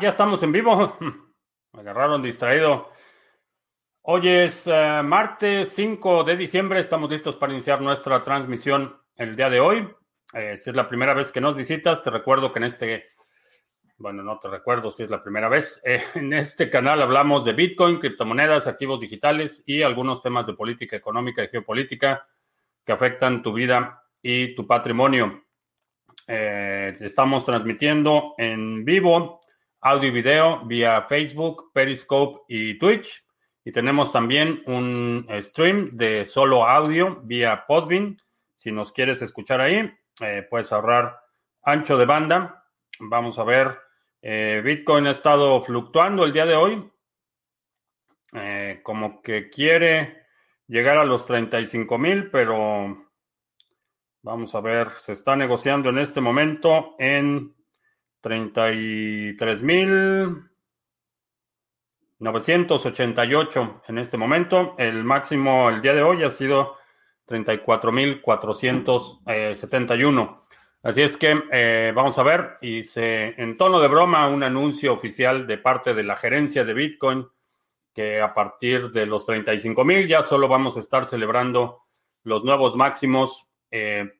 ya estamos en vivo. Me agarraron distraído. Hoy es eh, martes 5 de diciembre. Estamos listos para iniciar nuestra transmisión el día de hoy. Eh, si es la primera vez que nos visitas, te recuerdo que en este, bueno, no te recuerdo si es la primera vez, eh, en este canal hablamos de Bitcoin, criptomonedas, activos digitales y algunos temas de política económica y geopolítica que afectan tu vida y tu patrimonio. estamos transmitiendo en vivo audio y video vía Facebook, Periscope y Twitch. Y tenemos también un stream de solo audio vía Podbean. Si nos quieres escuchar ahí, eh, puedes ahorrar ancho de banda. Vamos a ver, eh, Bitcoin ha estado fluctuando el día de hoy. Eh, como que quiere llegar a los 35 mil, pero vamos a ver, se está negociando en este momento en 33.988 en este momento. El máximo el día de hoy ha sido 34.471. Así es que eh, vamos a ver, hice en tono de broma un anuncio oficial de parte de la gerencia de Bitcoin que a partir de los 35.000 ya solo vamos a estar celebrando los nuevos máximos. Eh,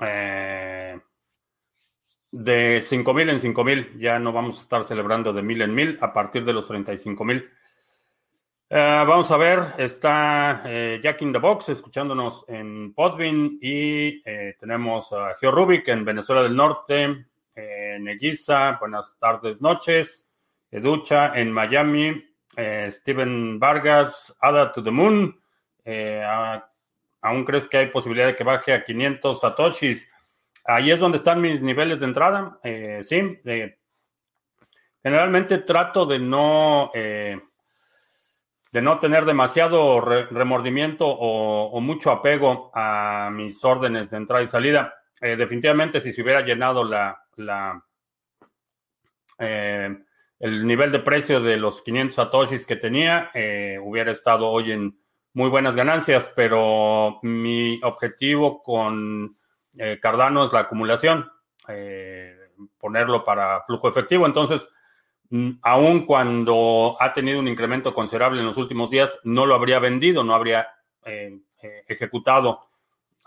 eh, de 5.000 en 5.000. Ya no vamos a estar celebrando de 1.000 en 1.000 a partir de los 35.000. Uh, vamos a ver, está eh, Jack in the Box escuchándonos en Podbean y eh, tenemos a Geo Rubik en Venezuela del Norte, eh, buenas tardes, noches, Educha en Miami, eh, Steven Vargas, Ada to the Moon, ¿aún crees que hay posibilidad de que baje a 500 satoshis? Ahí es donde están mis niveles de entrada. Eh, sí, generalmente trato de no, eh, de no tener demasiado remordimiento o, mucho apego a mis órdenes de entrada y salida. Eh, definitivamente, si se hubiera llenado la, el nivel de precio de los 500 satoshis que tenía, hubiera estado hoy en muy buenas ganancias, pero mi objetivo con eh, Cardano es la acumulación, eh, ponerlo para flujo efectivo. Entonces, mm, aun cuando ha tenido un incremento considerable en los últimos días, no lo habría vendido, no habría eh, ejecutado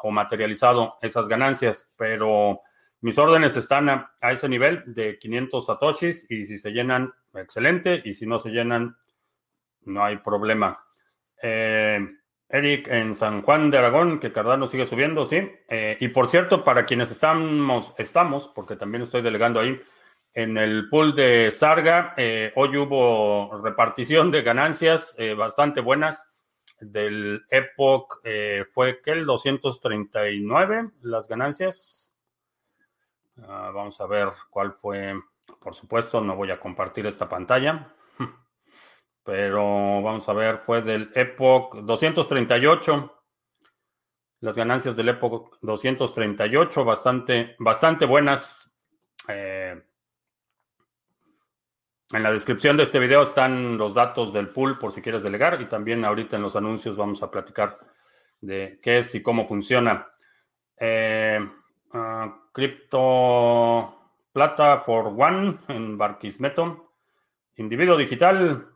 o materializado esas ganancias, pero mis órdenes están a, ese nivel de 500 satoshis y si se llenan, excelente, y si no se llenan, no hay problema. Eric en San Juan de Aragón, que Cardano sigue subiendo, sí. Eh, y por cierto, para quienes estamos, estamos, porque también estoy delegando ahí, en el pool de Sarga, eh, hoy hubo repartición de ganancias eh, bastante buenas. Del Epoch fue que el 239 las ganancias. Ah, vamos a ver cuál fue. Por supuesto, no voy a compartir esta pantalla pero vamos a ver, fue del Epoch 238. Las ganancias del Epoch 238, bastante, bastante buenas. Eh, en la descripción de este video están los datos del pool por si quieres delegar y también ahorita en los anuncios vamos a platicar de qué es y cómo funciona. Eh, ah, Crypto Plata for One en Barquismeto. Individuo digital,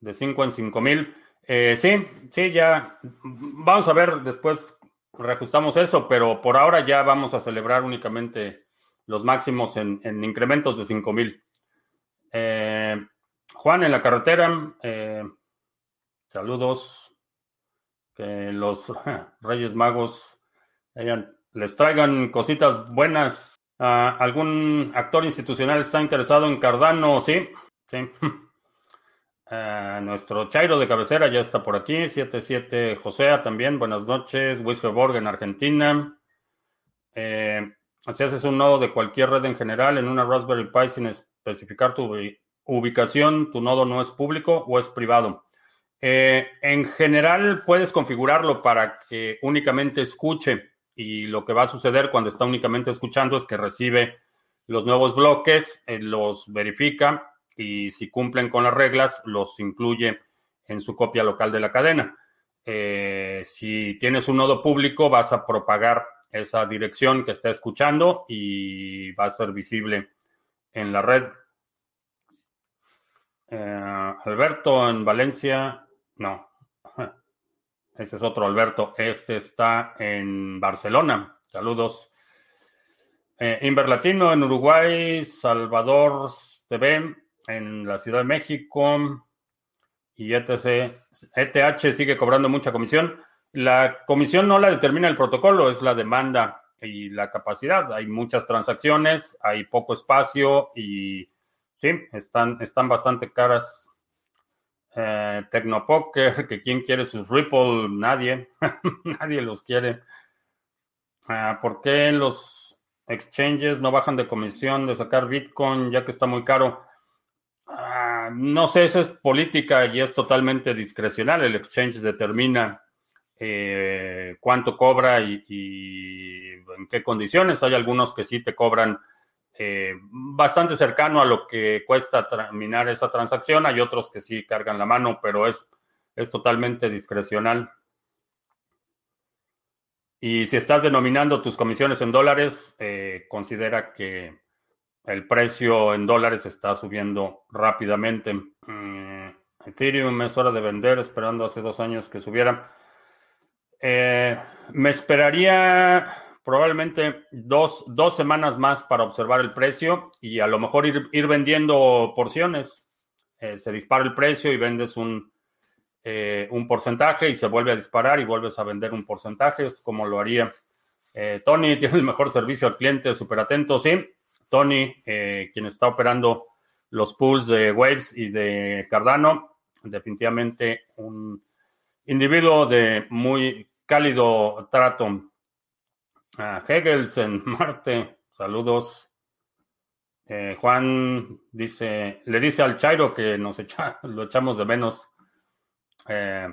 de 5 en 5 mil. Eh, sí, sí, ya vamos a ver después, reajustamos eso, pero por ahora ya vamos a celebrar únicamente los máximos en, incrementos de 5 mil. Eh, Juan en la carretera, eh, saludos. Que los Reyes Magos les traigan cositas buenas. Ah, ¿Algún actor institucional está interesado en Cardano? Sí, sí. Eh, nuestro Chairo de cabecera ya está por aquí. 77 Josea también. Buenas noches. Whisperborg en Argentina. Eh, si haces un nodo de cualquier red en general en una Raspberry Pi sin especificar tu ubicación, tu nodo no es público o es privado. Eh, en general puedes configurarlo para que únicamente escuche y lo que va a suceder cuando está únicamente escuchando es que recibe los nuevos bloques, los verifica y si cumplen con las reglas, los incluye en su copia local de la cadena. Eh, si tienes un nodo público, vas a propagar esa dirección que está escuchando y va a ser visible en la red. Eh, Alberto en Valencia, no, ese es otro Alberto, este está en Barcelona. Saludos. Eh, Inver Latino en Uruguay, Salvador TV en la Ciudad de México y ETC. ETH sigue cobrando mucha comisión. La comisión no la determina el protocolo, es la demanda y la capacidad. Hay muchas transacciones, hay poco espacio y sí, están, están bastante caras. Eh, Tecnopoker, que quién quiere sus Ripple, nadie, nadie los quiere. Ah, ¿Por qué los exchanges no bajan de comisión de sacar Bitcoin ya que está muy caro? Ah, no sé, esa es política y es totalmente discrecional. El exchange determina eh, cuánto cobra y, en qué condiciones. Hay algunos que sí te cobran eh, bastante cercano a lo que cuesta terminar esa transacción. Hay otros que sí cargan la mano, pero es, es totalmente discrecional. Y si estás denominando tus comisiones en dólares, eh, considera que el precio en dólares está subiendo rápidamente. Mm, Ethereum es hora de vender, esperando hace dos años que subiera. Eh, me esperaría probablemente dos, semanas más para observar el precio y a lo mejor ir, vendiendo porciones. Eh, se dispara el precio y vendes un, eh, un porcentaje y se vuelve a disparar y vuelves a vender un porcentaje. Es como lo haría Tony. Tiene el mejor servicio al cliente, súper atento, sí. Tony, quien está operando los pools de Waves y de Cardano, definitivamente un individuo de muy cálido trato. A Hegels en Marte, saludos. Eh, Juan dice, le dice al Chairo que nos lo echamos de menos. Eh,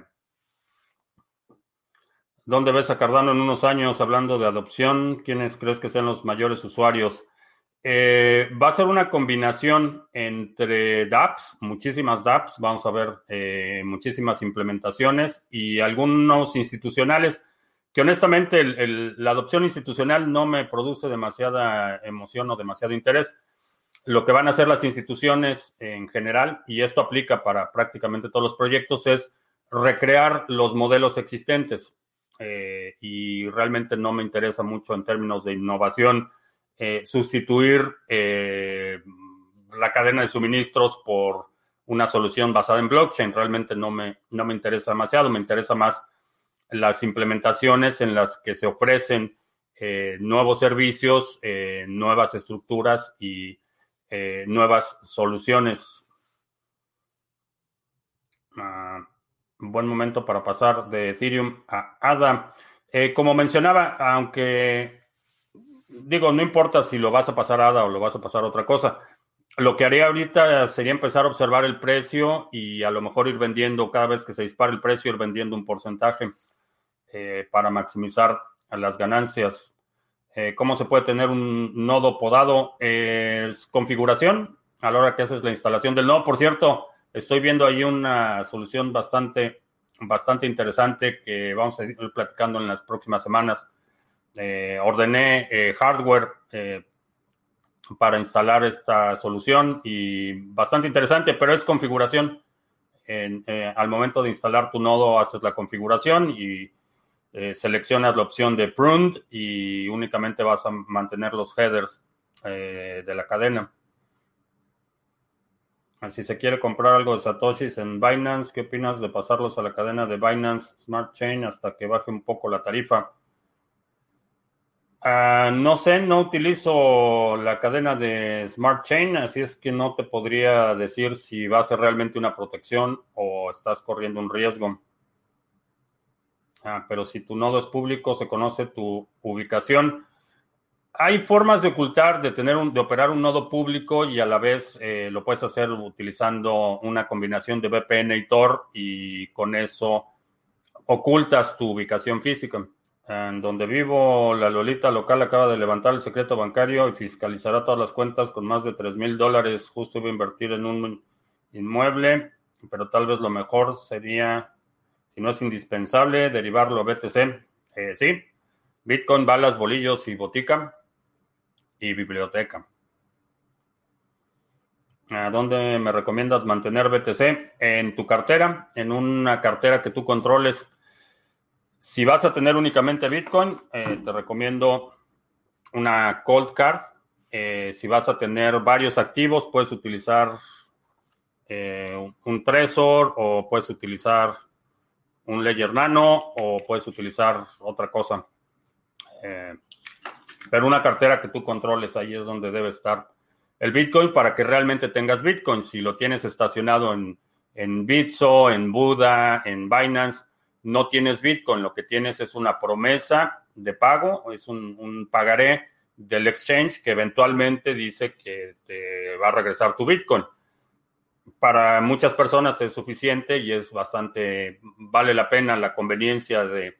¿Dónde ves a Cardano en unos años hablando de adopción? ¿Quiénes crees que sean los mayores usuarios? Eh, va a ser una combinación entre dApps, muchísimas dApps, vamos a ver eh, muchísimas implementaciones y algunos institucionales que honestamente la adopción institucional no me produce demasiada emoción o demasiado interés. Lo que van a hacer las instituciones en general, y esto aplica para prácticamente todos los proyectos, es recrear los modelos existentes. Eh, y realmente no me interesa mucho en términos de innovación eh, sustituir eh, la cadena de suministros por una solución basada en blockchain. Realmente no me, no me interesa demasiado, me interesa más las implementaciones en las que se ofrecen eh, nuevos servicios, nuevas estructuras y nuevas soluciones. Ah, buen momento para pasar de Ethereum a ADA. como mencionaba, aunque digo, no importa si lo vas a pasar a ADA o lo vas a pasar a otra cosa. Lo que haría ahorita sería empezar a observar el precio y a lo mejor ir vendiendo cada vez que se dispara el precio, ir vendiendo un porcentaje eh, para maximizar las ganancias. Eh, ¿Cómo se puede tener un nodo podado? es configuración a la hora que haces la instalación del nodo. Por cierto, estoy viendo ahí una solución bastante, bastante interesante que vamos a ir platicando en las próximas semanas eh, ordené eh, hardware eh, para instalar esta solución y bastante interesante, pero es configuración. al momento de instalar tu nodo, haces la configuración y seleccionas la opción de pruned y únicamente vas a mantener los headers de la cadena. Si se quiere comprar algo de Satoshis en Binance, ¿qué opinas de pasarlos a la cadena de Binance Smart Chain hasta que baje un poco la tarifa? Ah, no sé, no utilizo la cadena de Smart Chain, así es que no te podría decir si va a ser realmente una protección o estás corriendo un riesgo. Ah, pero si tu nodo es público, se conoce tu ubicación. Hay formas de ocultar, de tener un, de operar un nodo público y a la vez eh, lo puedes hacer utilizando una combinación de VPN y Tor y con eso ocultas tu ubicación física. En donde vivo, la Lolita local acaba de levantar el secreto bancario y fiscalizará todas las cuentas con más de 3 mil dólares. Justo iba a invertir en un inmueble, pero tal vez lo mejor sería, si no es indispensable, derivarlo a BTC. Eh, sí, Bitcoin, balas, bolillos y botica y biblioteca. ¿A dónde me recomiendas mantener BTC? En tu cartera, en una cartera que tú controles. Si vas a tener únicamente Bitcoin, eh, te recomiendo una cold card. Eh, si vas a tener varios activos, puedes utilizar eh, un Trezor o puedes utilizar un Ledger Nano o puedes utilizar otra cosa. pero una cartera que tú controles, ahí es donde debe estar el Bitcoin para que realmente tengas Bitcoin. Si lo tienes estacionado en, en Bitso, en Buda, en Binance, no tienes Bitcoin. Lo que tienes es una promesa de pago, es un, pagaré del exchange que eventualmente dice que te va a regresar tu Bitcoin. Para muchas personas es suficiente y es bastante, vale la pena la conveniencia de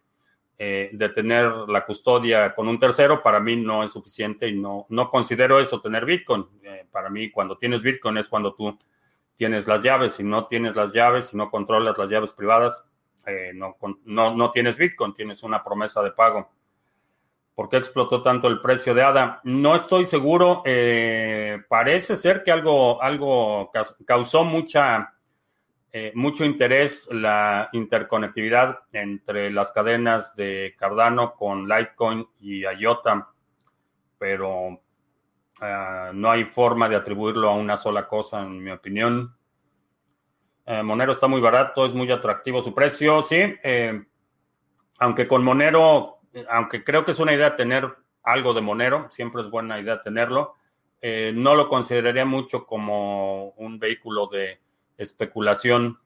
eh, tener la custodia con un tercero, para mí no es suficiente y no, no considero eso tener Bitcoin. Eh, para mí, cuando tienes Bitcoin es cuando tú tienes las llaves. Si no tienes las llaves, si no controlas las llaves privadas, eh, no, no, tienes Bitcoin, tienes una promesa de pago. ¿Por qué explotó tanto el precio de ADA? No estoy seguro. parece ser que algo, algo causó mucha eh, mucho interés la interconectividad entre las cadenas de Cardano con Litecoin y IOTA, pero ah, no hay forma de atribuirlo a una sola cosa, en mi opinión. Eh, Monero está muy barato, es muy atractivo su precio, sí. Eh, aunque con Monero, aunque creo que es una idea tener algo de Monero, siempre es buena idea tenerlo, no lo consideraría mucho como un vehículo de especulación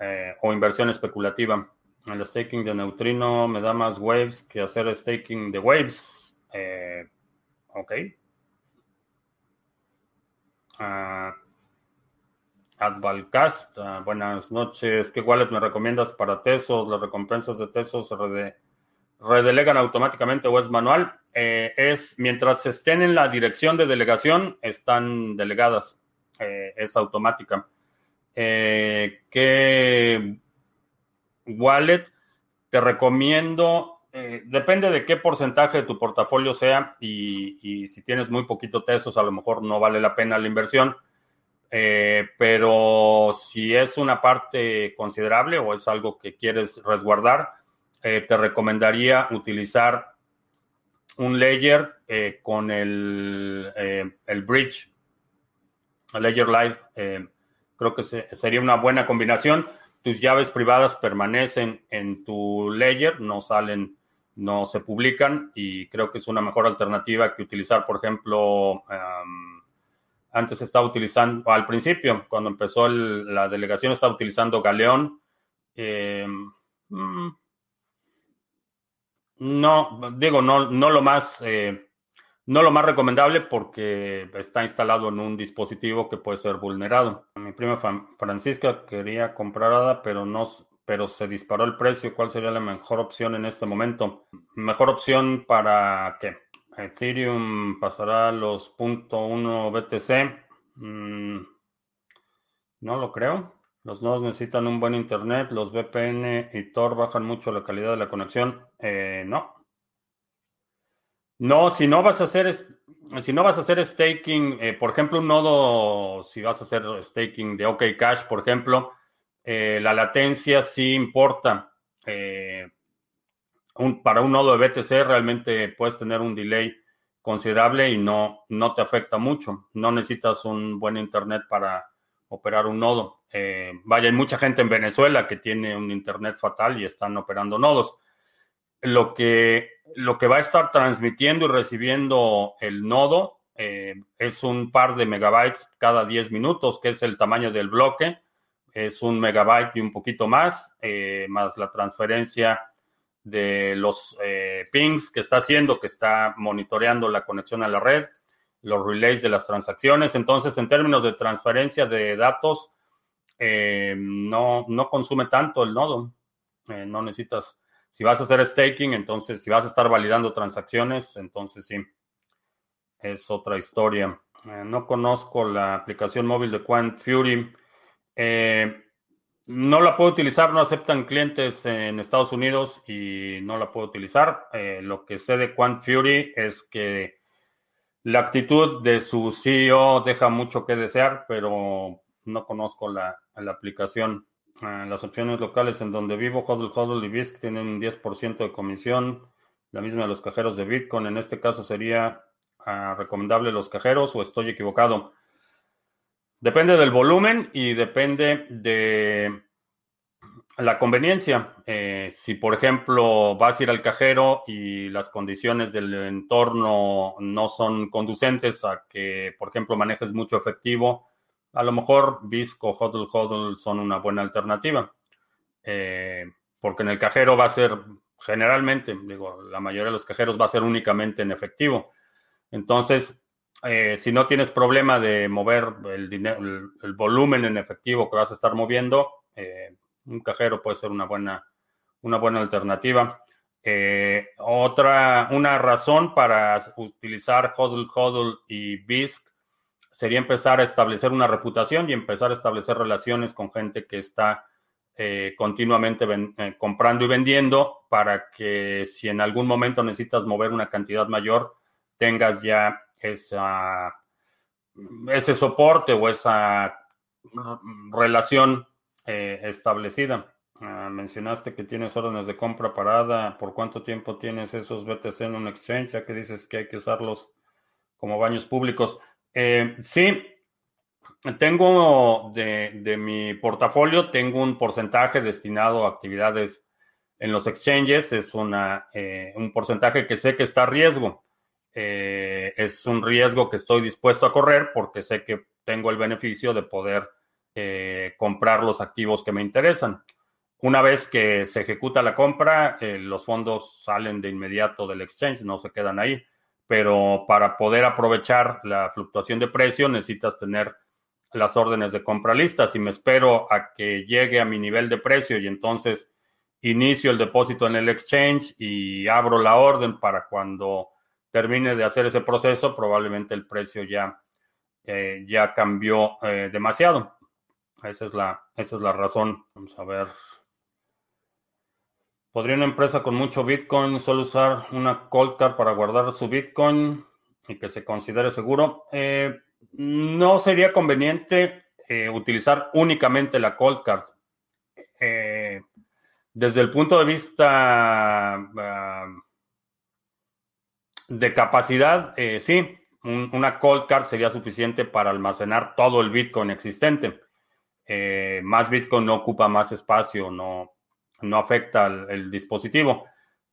eh, o inversión especulativa. El staking de neutrino me da más waves que hacer staking de waves. Eh, ok. Uh, Advalcast, uh, buenas noches. ¿Qué wallet me recomiendas para Tesos? ¿Las recompensas de Tesos se redelegan automáticamente o es manual? Eh, es mientras estén en la dirección de delegación, están delegadas. es automática. Eh, ¿Qué wallet te recomiendo? Eh, depende de qué porcentaje de tu portafolio sea y, si tienes muy poquito tesos, a lo mejor no vale la pena la inversión. Eh, pero si es una parte considerable o es algo que quieres resguardar, te recomendaría utilizar un layer con el, el bridge, el layer live Creo que sería una buena combinación. Tus llaves privadas permanecen en tu layer, no salen, no se publican y creo que es una mejor alternativa que utilizar, por ejemplo, antes estaba utilizando, al principio, cuando empezó la delegación, estaba utilizando Galeón. Em, mm, no, digo, no, no lo más eh, no lo más recomendable porque está instalado en un dispositivo que puede ser vulnerado. Mi prima Francisca quería comprar ADA, pero no, pero se disparó el precio. ¿Cuál sería la mejor opción en este momento? Mejor opción para qué? Ethereum pasará a los .1 BTC. Mm, no lo creo. Los nodos necesitan un buen internet. Los VPN y Tor bajan mucho la calidad de la conexión. Eh, no, no, si no vas a hacer, si no vas a hacer staking, eh, por ejemplo, un nodo, si vas a hacer staking de OK Cash, por ejemplo, eh, la latencia sí importa. Para un nodo de BTC realmente puedes tener un delay considerable y no, no te afecta mucho. No necesitas un buen internet para operar un nodo. vaya, hay mucha gente en Venezuela que tiene un internet fatal y están operando nodos. Lo que lo que va a estar transmitiendo y recibiendo el nodo eh, es un par de megabytes cada 10 minutos, que es el tamaño del bloque. Es un megabyte y un poquito más, eh, más la transferencia de los eh, pings que está haciendo, que está monitoreando la conexión a la red, los relays de las transacciones. Entonces, en términos de transferencia de datos, no, no consume tanto el nodo. no necesitas si vas a hacer staking, entonces, si vas a estar validando transacciones, entonces sí, es otra historia. Eh, no conozco la aplicación móvil de Quant Fury. Eh, no la puedo utilizar, no aceptan clientes en Estados Unidos y no la puedo utilizar. Eh, lo que sé de Quant Fury es que la actitud de su CEO deja mucho que desear, pero no conozco la, aplicación. Ah, las opciones locales en donde vivo, Hodl, Hodl y BISC tienen un 10% de comisión, la misma de los cajeros de Bitcoin. En este caso sería ah, recomendable los cajeros o estoy equivocado. Depende del volumen y depende de la conveniencia. Eh, si, por ejemplo, vas a ir al cajero y las condiciones del entorno no son conducentes a que, por ejemplo, manejes mucho efectivo, a lo mejor Visco Hodl Hodl son una buena alternativa. Eh, porque en el cajero va a ser, generalmente, digo, la mayoría de los cajeros va a ser únicamente en efectivo. Entonces, eh, si no tienes problema de mover el, dinero, el, volumen en efectivo que vas a estar moviendo, eh, un cajero puede ser una buena, una buena alternativa. Eh, otra, una razón para utilizar HODL, HODL y BISC sería empezar a establecer una reputación y empezar a establecer relaciones con gente que está continuamente comprando y vendiendo para que si en algún momento necesitas mover una cantidad mayor, tengas ya esa, ese soporte o esa relación eh, establecida. Ah, mencionaste que tienes órdenes de compra parada. ¿Por cuánto tiempo tienes esos BTC en un exchange? Ya que dices que hay que usarlos como baños públicos. Eh, sí, tengo de, de, mi portafolio, tengo un porcentaje destinado a actividades en los exchanges. Es una, eh, un porcentaje que sé que está a riesgo. Eh, es un riesgo que estoy dispuesto a correr porque sé que tengo el beneficio de poder eh, comprar los activos que me interesan. Una vez que se ejecuta la compra, eh, los fondos salen de inmediato del exchange, no se quedan ahí, pero para poder aprovechar la fluctuación de precio necesitas tener las órdenes de compra listas. y me espero a que llegue a mi nivel de precio y entonces inicio el depósito en el exchange y abro la orden para cuando termine de hacer ese proceso, probablemente el precio ya, eh, ya cambió eh, demasiado. Esa es, la, esa es la razón. Vamos a ver. ¿Podría una empresa con mucho Bitcoin solo usar una cold card para guardar su Bitcoin y que se considere seguro? Eh, no sería conveniente utilizar únicamente la cold card. desde el punto de vista ah, de capacidad, eh, sí, una cold card sería suficiente para almacenar todo el Bitcoin existente. Eh, más Bitcoin no ocupa más espacio, no, no afecta al dispositivo.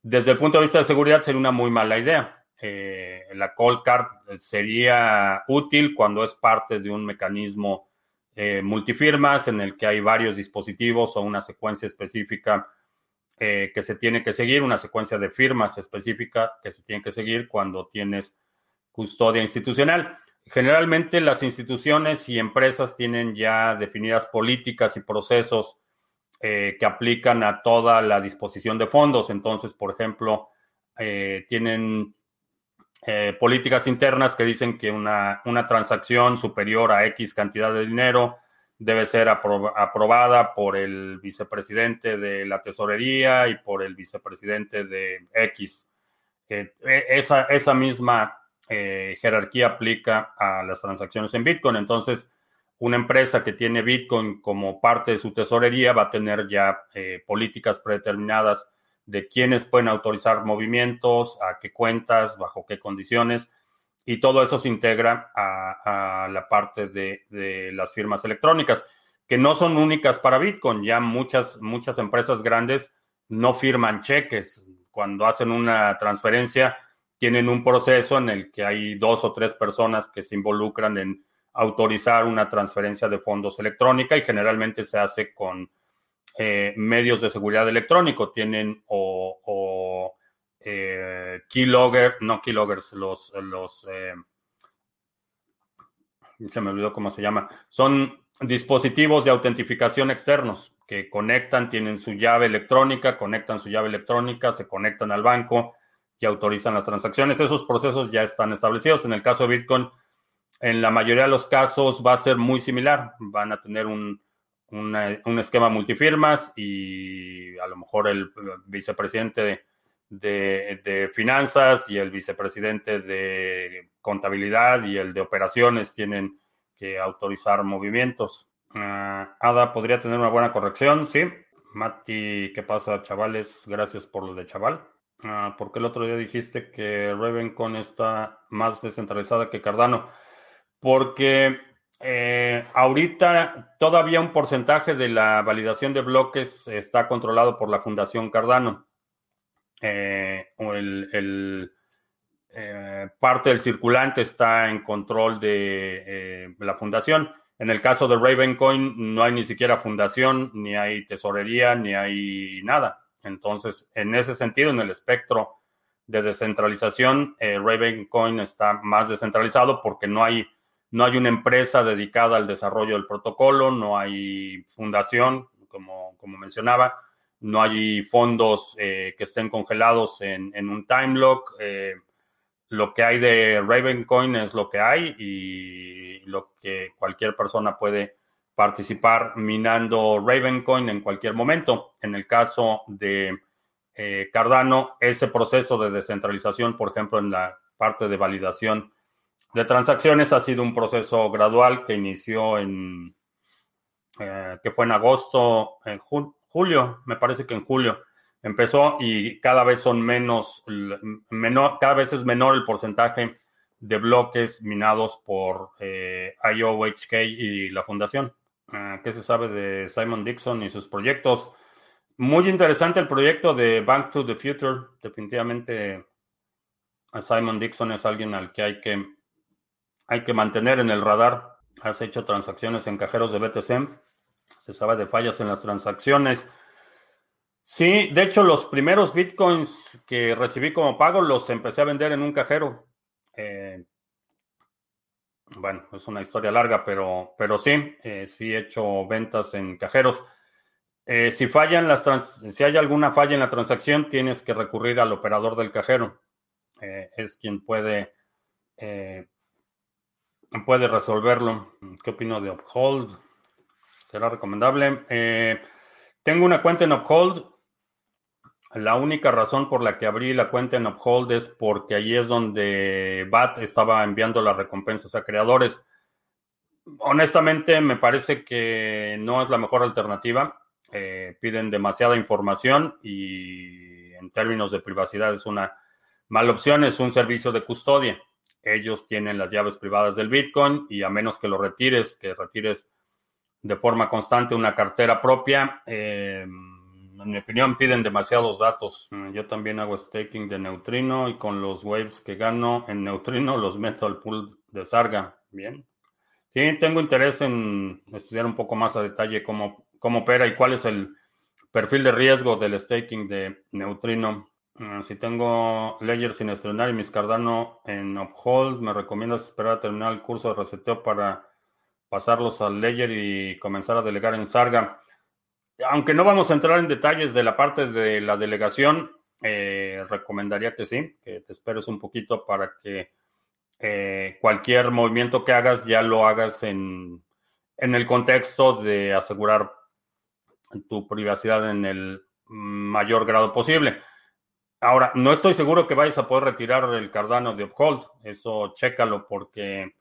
Desde el punto de vista de seguridad sería una muy mala idea. Eh, la cold card sería útil cuando es parte de un mecanismo multifirmas en el que hay varios dispositivos o una secuencia específica eh, que se tiene que seguir, una secuencia de firmas específica que se tiene que seguir cuando tienes custodia institucional. Generalmente las instituciones y empresas tienen ya definidas políticas y procesos eh, que aplican a toda la disposición de fondos. Entonces, por ejemplo, eh, tienen políticas internas que dicen que una, una transacción superior a X cantidad de dinero debe ser aprobada por el vicepresidente de la tesorería y por el vicepresidente de X. E, esa, esa, misma eh, jerarquía aplica a las transacciones en Bitcoin. Entonces, una empresa que tiene Bitcoin como parte de su tesorería va a tener ya eh, políticas predeterminadas de quiénes pueden autorizar movimientos, a qué cuentas, bajo qué condiciones y todo eso se integra a, la parte de, las firmas electrónicas, que no son únicas para Bitcoin. Ya muchas, muchas empresas grandes no firman cheques. Cuando hacen una transferencia, tienen un proceso en el que hay dos o tres personas que se involucran en autorizar una transferencia de fondos electrónica y generalmente se hace con eh, medios de seguridad electrónico. Tienen o eh, keylogger, no keyloggers, los, los eh, se me olvidó cómo se llama, son dispositivos de autentificación externos que conectan, tienen su llave electrónica, conectan su llave electrónica, se conectan al banco y autorizan las transacciones. Esos procesos ya están establecidos. En el caso de Bitcoin, en la mayoría de los casos va a ser muy similar. Van a tener un, un esquema multifirmas y a lo mejor el vicepresidente de, de, finanzas y el vicepresidente de contabilidad y el de operaciones tienen que autorizar movimientos. Ah, Ada podría tener una buena corrección, sí. Mati, ¿qué pasa, chavales? Gracias por lo de chaval. Ah, porque el otro día dijiste que Ravencon está más descentralizada que Cardano. Porque eh, ahorita todavía un porcentaje de la validación de bloques está controlado por la Fundación Cardano. Eh, el, eh, parte del circulante está en control de la fundación. En el caso de Ravencoin no hay ni siquiera fundación, ni hay tesorería, ni hay nada. Entonces, en ese sentido, en el espectro de descentralización, Ravencoin está más descentralizado porque no hay no hay una empresa dedicada al desarrollo del protocolo, no hay fundación, como, como mencionaba, no hay fondos eh, que estén congelados en, un time lock. Eh, lo que hay de Ravencoin es lo que hay y lo que cualquier persona puede participar minando Ravencoin en cualquier momento. En el caso de eh, Cardano, ese proceso de descentralización, por ejemplo, en la parte de validación de transacciones ha sido un proceso gradual que inició en, que fue en agosto, en julio, me parece que en julio empezó y cada vez son menos, menor, cada vez es menor el porcentaje de bloques minados por eh, IOHK y la fundación. Ah, ¿Qué se sabe de Simon Dixon y sus proyectos? Muy interesante el proyecto de Bank to the Future. Definitivamente Simon Dixon es alguien al que hay que hay que mantener en el radar. Has hecho transacciones en cajeros de BTC. Se sabe de fallas en las transacciones. Sí, de hecho, los primeros bitcoins que recibí como pago los empecé a vender en un cajero. Eh, bueno, es una historia larga, pero, pero sí, eh, sí he hecho ventas en cajeros. Eh, si fallan las si hay alguna falla en la transacción, tienes que recurrir al operador del cajero. es quien puede puede resolverlo. ¿Qué opino de Uphold? ¿Será recomendable? Eh, tengo una cuenta en Uphold. La única razón por la que abrí la cuenta en Uphold es porque allí es donde BAT estaba enviando las recompensas a creadores. Honestamente, me parece que no es la mejor alternativa. Eh, piden demasiada información y en términos de privacidad es una mala opción. Es un servicio de custodia ellos tienen las llaves privadas del Bitcoin y a menos que lo retires, que retires de forma constante una cartera propia, eh, en mi opinión piden demasiados datos. Mm, yo también hago staking de neutrino y con los waves que gano en neutrino los meto al pool de Sarga. Bien. Sí, tengo interés en estudiar un poco más a detalle cómo, cómo opera y cuál es el perfil de riesgo del staking de neutrino. Ah, si tengo Ledger sin estrenar y mis Cardano en Uphold, ¿me recomiendas esperar a terminar el curso de reseteo para pasarlos al Ledger y comenzar a delegar en Sarga? Aunque no vamos a entrar en detalles de la parte de la delegación, eh, recomendaría que sí, que te esperes un poquito para que eh, cualquier movimiento que hagas ya lo hagas en, en el contexto de asegurar tu privacidad en el mayor grado posible. Ahora, no estoy seguro que vayas a poder retirar el Cardano de Uphold. Eso chécalo porque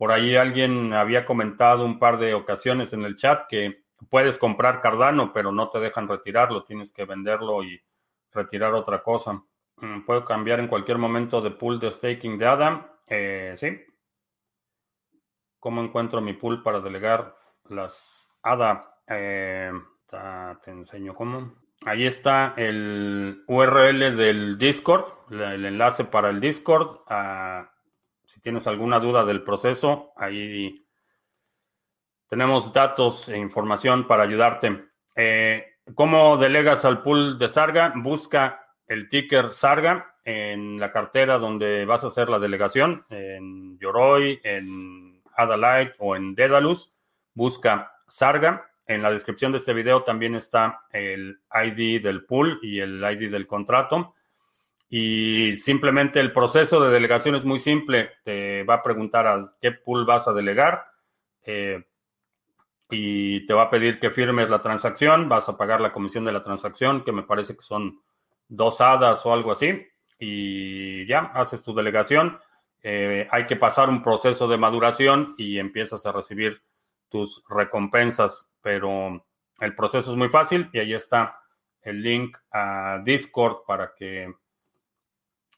por ahí alguien había comentado un par de ocasiones en el chat que puedes comprar Cardano, pero no te dejan retirarlo. Tienes que venderlo y retirar otra cosa. Mm, Puedo cambiar en cualquier momento de pool de staking de ADA. Eh, sí. ¿Cómo encuentro mi pool para delegar las ADA? Eh, te enseño cómo. Ahí está el URL del Discord, el enlace para el Discord. Ah, tienes alguna duda del proceso, ahí tenemos datos e información para ayudarte. Eh, ¿Cómo delegas al pool de Sarga? Busca el ticker Sarga en la cartera donde vas a hacer la delegación, en Yoroi, en Adalite o en Dedalus. Busca Sarga en la descripción de este video también está el ID del pool y el ID del contrato. Y simplemente el proceso de delegación es muy simple. Te va a preguntar a qué pool vas a delegar. Eh, y te va a pedir que firmes la transacción, vas a pagar la comisión de la transacción, que me parece que son dos hadas o algo así, y ya, haces tu delegación. Eh, hay que pasar un proceso de maduración y empiezas a recibir tus recompensas, pero el proceso es muy fácil y ahí está el link a Discord para que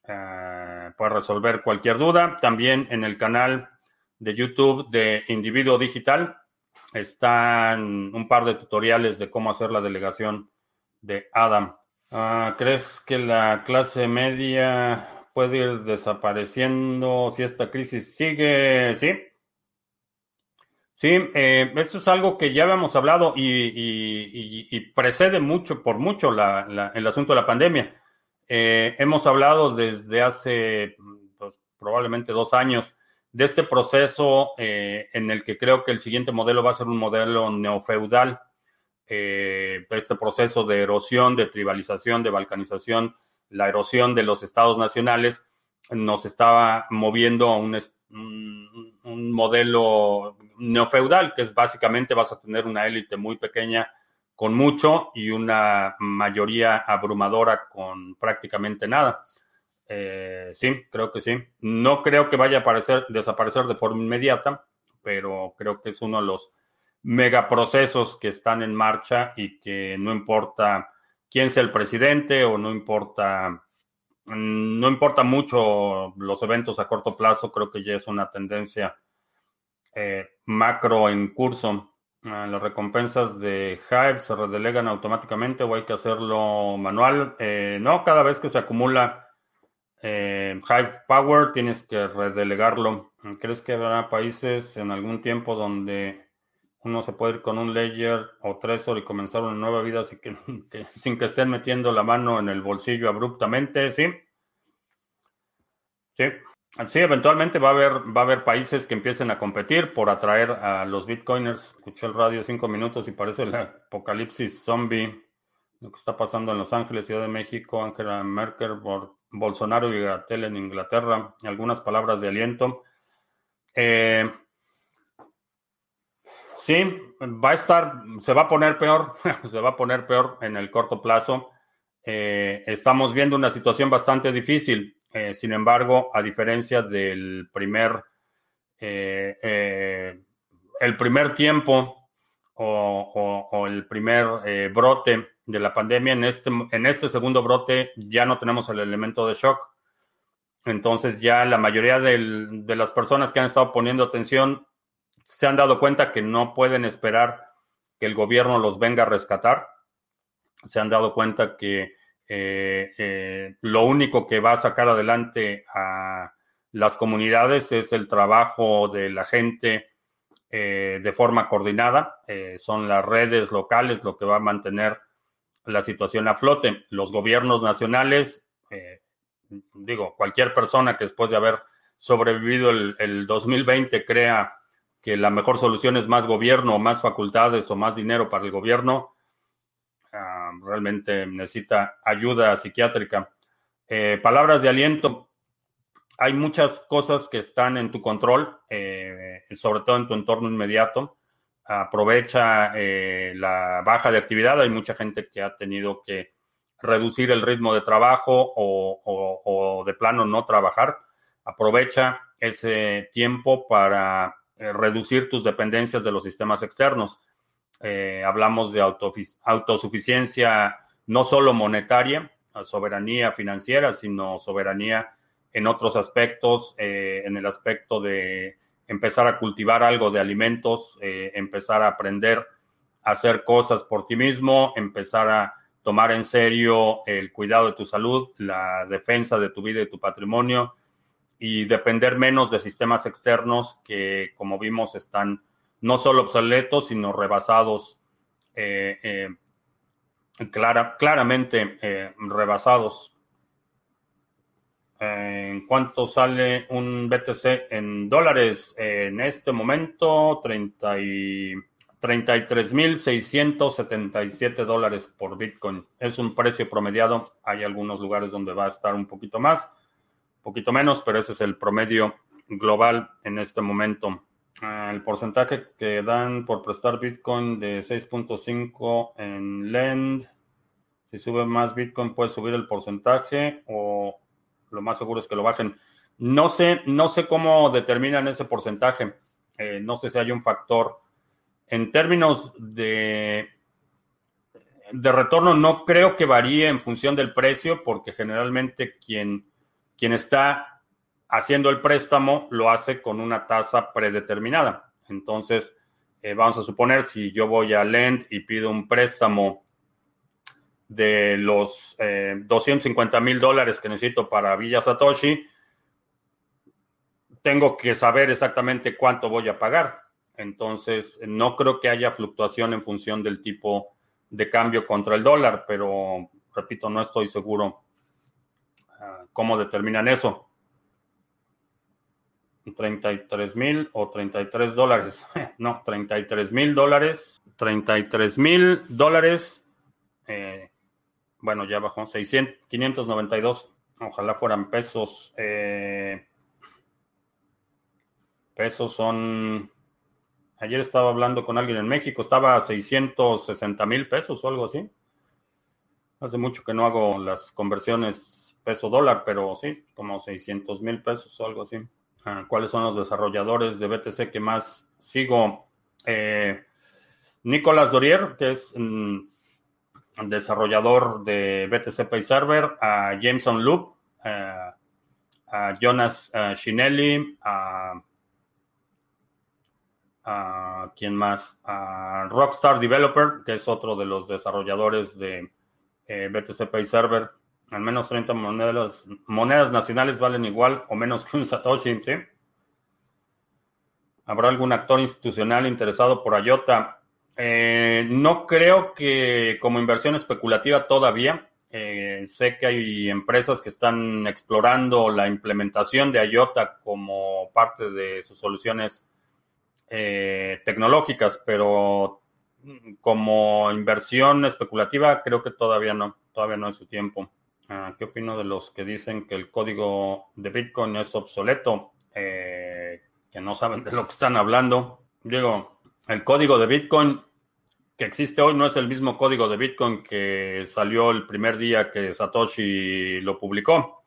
uh, puedas resolver cualquier duda. También en el canal de YouTube de Individuo Digital están un par de tutoriales de cómo hacer la delegación de Adam. Uh, ¿Crees que la clase media puede ir desapareciendo si esta crisis sigue? Sí. Sí, eh, eso es algo que ya habíamos hablado y, precede mucho, por mucho, el asunto de la pandemia. Eh, hemos hablado desde hace pues, probablemente dos años de este proceso eh, en el que creo que el siguiente modelo va a ser un modelo neofeudal. Eh, este proceso de erosión, de tribalización, de balcanización, la erosión de los estados nacionales nos estaba moviendo a un, un, un modelo neofeudal, que es básicamente vas a tener una élite muy pequeña con mucho y una mayoría abrumadora con prácticamente nada. Eh, sí, creo que sí. No creo que vaya a aparecer, desaparecer de forma inmediata, pero creo que es uno de los megaprocesos que están en marcha y que no importa quién sea el presidente o no importa, no importa mucho los eventos a corto plazo, creo que ya es una tendencia eh, macro en curso. Ah, las recompensas de Hive se redelegan automáticamente o hay que hacerlo manual. Eh, no, cada vez que se acumula eh, Hive Power tienes que redelegarlo. ¿Crees que habrá países en algún tiempo donde uno se puede ir con un Ledger o Trezor y comenzar una nueva vida sin que, que, sin que estén metiendo la mano en el bolsillo abruptamente? Sí. Sí. Sí, eventualmente va a haber, va a haber países que empiecen a competir por atraer a los bitcoiners. Escuché el radio cinco minutos y parece el apocalipsis zombie. Lo que está pasando en Los Ángeles, Ciudad de México, Angela Merkel, Bolsonaro y Gatel en Inglaterra. Algunas palabras de aliento. Eh, sí, va a estar, se va a poner peor, se va a poner peor en el corto plazo. Eh, estamos viendo una situación bastante difícil. Eh, sin embargo, a diferencia del primer, eh, eh, el primer tiempo o, el primer brote de la pandemia, en este, en este segundo brote ya no tenemos el elemento de shock. Entonces ya la mayoría de las personas que han estado poniendo atención se han dado cuenta que no pueden esperar que el gobierno los venga a rescatar. Se han dado cuenta que eh, eh, lo único que va a sacar adelante a las comunidades es el trabajo de la gente eh, de forma coordinada. Son las redes locales lo que va a mantener la situación a flote. Los gobiernos nacionales, digo, cualquier persona que después de haber sobrevivido el, el 2020 crea que la mejor solución es más gobierno, más facultades o más dinero para el gobierno, realmente necesita ayuda psiquiátrica. Eh, palabras de aliento. Hay muchas cosas que están en tu control, eh, sobre todo en tu entorno inmediato. Aprovecha eh, la baja de actividad. Hay mucha gente que ha tenido que reducir el ritmo de trabajo o, o, de plano no trabajar. Aprovecha ese tiempo para eh, reducir tus dependencias de los sistemas externos eh, hablamos de autosuficiencia no solo monetaria, soberanía financiera, sino soberanía en otros aspectos, eh, en el aspecto de empezar a cultivar algo de alimentos, eh, empezar a aprender a hacer cosas por ti mismo, empezar a tomar en serio el cuidado de tu salud, la defensa de tu vida y tu patrimonio y depender menos de sistemas externos que, como vimos, están no solo obsoletos, sino rebasados, eh, eh, clara, claramente eh, rebasados. ¿En cuánto sale un BTC en dólares? en este momento, 30 y 33.677 dólares por Bitcoin. Es un precio promediado. Hay algunos lugares donde va a estar un poquito más, un poquito menos, pero ese es el promedio global en este momento. El porcentaje que dan por prestar Bitcoin de 6.5 en Lend. Si sube más Bitcoin, puede subir el porcentaje o lo más seguro es que lo bajen. No sé, no sé cómo determinan ese porcentaje. Eh, no sé si hay un factor. En términos de, de retorno, no creo que varíe en función del precio, porque generalmente quien, quien está haciendo el préstamo lo hace con una tasa predeterminada. Entonces, eh, vamos a suponer si yo voy a Lend y pido un préstamo de los 250 eh, mil dólares que necesito para Villa Satoshi, tengo que saber exactamente cuánto voy a pagar. Entonces, no creo que haya fluctuación en función del tipo de cambio contra el dólar, pero repito, no estoy seguro ah, cómo determinan eso. 33 mil o 33 dólares. No, 33 mil dólares. 33 mil dólares. Eh, bueno, ya bajó. 600, 592. Ojalá fueran pesos. Eh, pesos son. Ayer estaba hablando con alguien en México. Estaba a 660 mil pesos o algo así. Hace mucho que no hago las conversiones peso dólar, pero sí, como 600 mil pesos o algo así. Ah, cuáles son los desarrolladores de BTC que más sigo. Eh, Nicolás Dorier, que es un desarrollador de BTC Pay Server, a Jameson Loop, eh, a Jonas Shinelli, a, a quién más, a Rockstar Developer, que es otro de los desarrolladores de eh, BTC Pay Server al menos 30 monedas, monedas nacionales valen igual o menos que un Satoshi, ¿sí? ¿Habrá algún actor institucional interesado por IOTA? Eh, no creo que como inversión especulativa todavía. Eh, sé que hay empresas que están explorando la implementación de IOTA como parte de sus soluciones eh, tecnológicas, pero como inversión especulativa creo que todavía no, todavía no es su tiempo. Ah, ¿Qué opino de los que dicen que el código de Bitcoin es obsoleto? Eh, que no saben de lo que están hablando. Digo, el código de Bitcoin que existe hoy no es el mismo código de Bitcoin que salió el primer día que Satoshi lo publicó.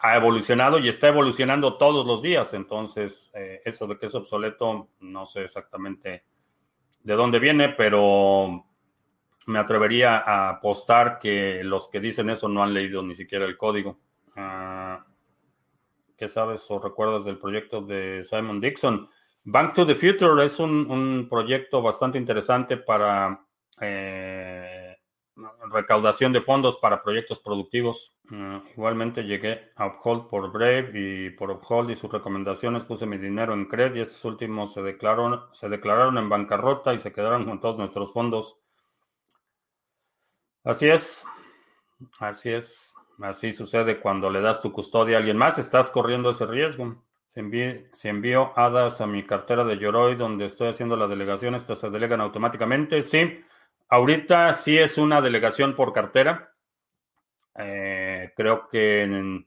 Ha evolucionado y está evolucionando todos los días. Entonces, eh, eso de que es obsoleto, no sé exactamente de dónde viene, pero me atrevería a apostar que los que dicen eso no han leído ni siquiera el código. Ah, ¿Qué sabes o recuerdas del proyecto de Simon Dixon? Bank to the Future es un, proyecto bastante interesante para eh, recaudación de fondos para proyectos productivos. Ah, igualmente llegué a Uphold por Brave y por Uphold y sus recomendaciones puse mi dinero en Cred y estos últimos se declararon, se declararon en bancarrota y se quedaron con todos nuestros fondos. Así es, así es, así sucede cuando le das tu custodia a alguien más, estás corriendo ese riesgo. Si envío, hadas a mi cartera de Yoroi donde estoy haciendo la delegación, estas se delegan automáticamente. Sí, ahorita sí es una delegación por cartera. Eh, creo que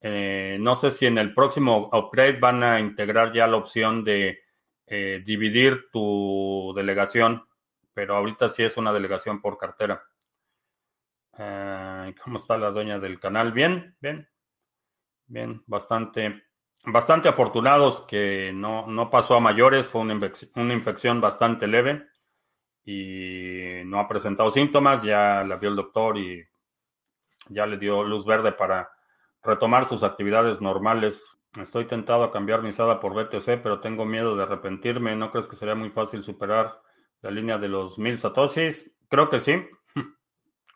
eh, no sé si en el próximo upgrade van a integrar ya la opción de eh, dividir tu delegación, pero ahorita sí es una delegación por cartera. Eh, ¿Cómo está la dueña del canal? Bien, bien, bien, bastante, bastante afortunados que no, no pasó a mayores, fue una, una infección bastante leve y no ha presentado síntomas, ya la vio el doctor y ya le dio luz verde para retomar sus actividades normales. Estoy tentado a cambiar mi SADA por BTC, pero tengo miedo de arrepentirme. ¿No crees que sería muy fácil superar la línea de los mil satoshis? Creo que sí.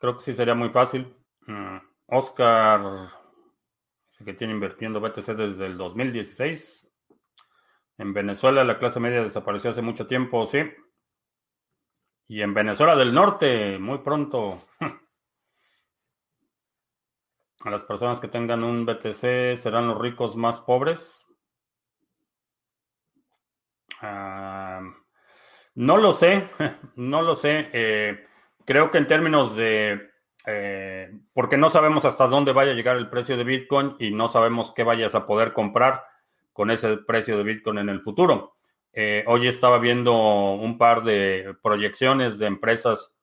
Creo que sí sería muy fácil. Mm, Oscar, que tiene invirtiendo BTC desde el 2016. En Venezuela la clase media desapareció hace mucho tiempo, sí. Y en Venezuela del Norte, muy pronto. A las personas que tengan un BTC serán los ricos más pobres. Ah, no lo sé, no lo sé. Eh, Creo que en términos de, eh, porque no sabemos hasta dónde vaya a llegar el precio de Bitcoin y no sabemos qué vayas a poder comprar, con ese precio de Bitcoin en el futuro. Eh, hoy estaba viendo un par de proyecciones de empresas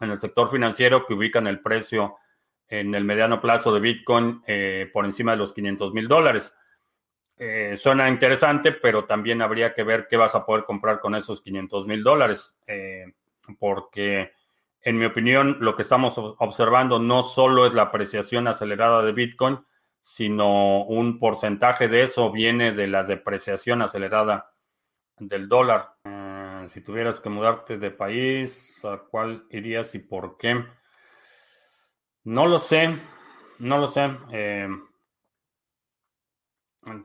en el sector financiero que ubican el precio en el mediano plazo de Bitcoin eh, por encima de los 500 mil dólares. Suena interesante, pero también habría que ver qué vas a poder comprar con esos 500 mil dólares, porque en mi opinión lo que estamos observando no solo es la apreciación acelerada de Bitcoin, sino un porcentaje de eso viene de la depreciación acelerada del dólar. Eh, si tuvieras que mudarte de país, ¿a cuál irías y por qué? No lo sé, no lo sé. Eh,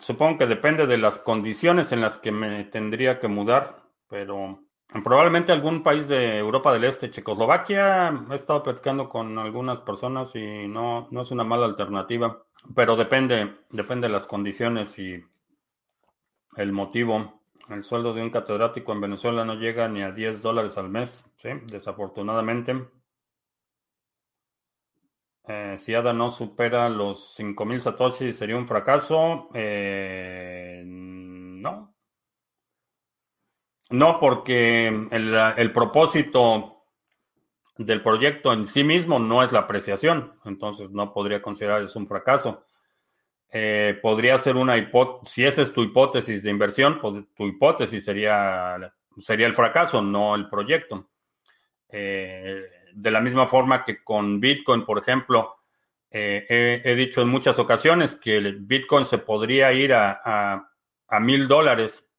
supongo que depende de las condiciones en las que me tendría que mudar, pero probablemente algún país de Europa del Este, Checoslovaquia. He estado platicando con algunas personas y no, no es una mala alternativa, pero depende, depende de las condiciones y el motivo. El sueldo de un catedrático en Venezuela no llega ni a 10 dólares al mes, ¿sí? Desafortunadamente. Eh, si ADA no supera los 5.000 satoshi, ¿sería un fracaso? Eh. No, porque el, propósito del proyecto en sí mismo no es la apreciación, entonces no podría considerar eso un fracaso. Eh, podría ser una hipótesis, si esa es tu hipótesis de inversión, pues, tu hipótesis sería, sería el fracaso, no el proyecto. Eh, de la misma forma que con Bitcoin, por ejemplo, eh, he, dicho en muchas ocasiones que el Bitcoin se podría ir a mil dólares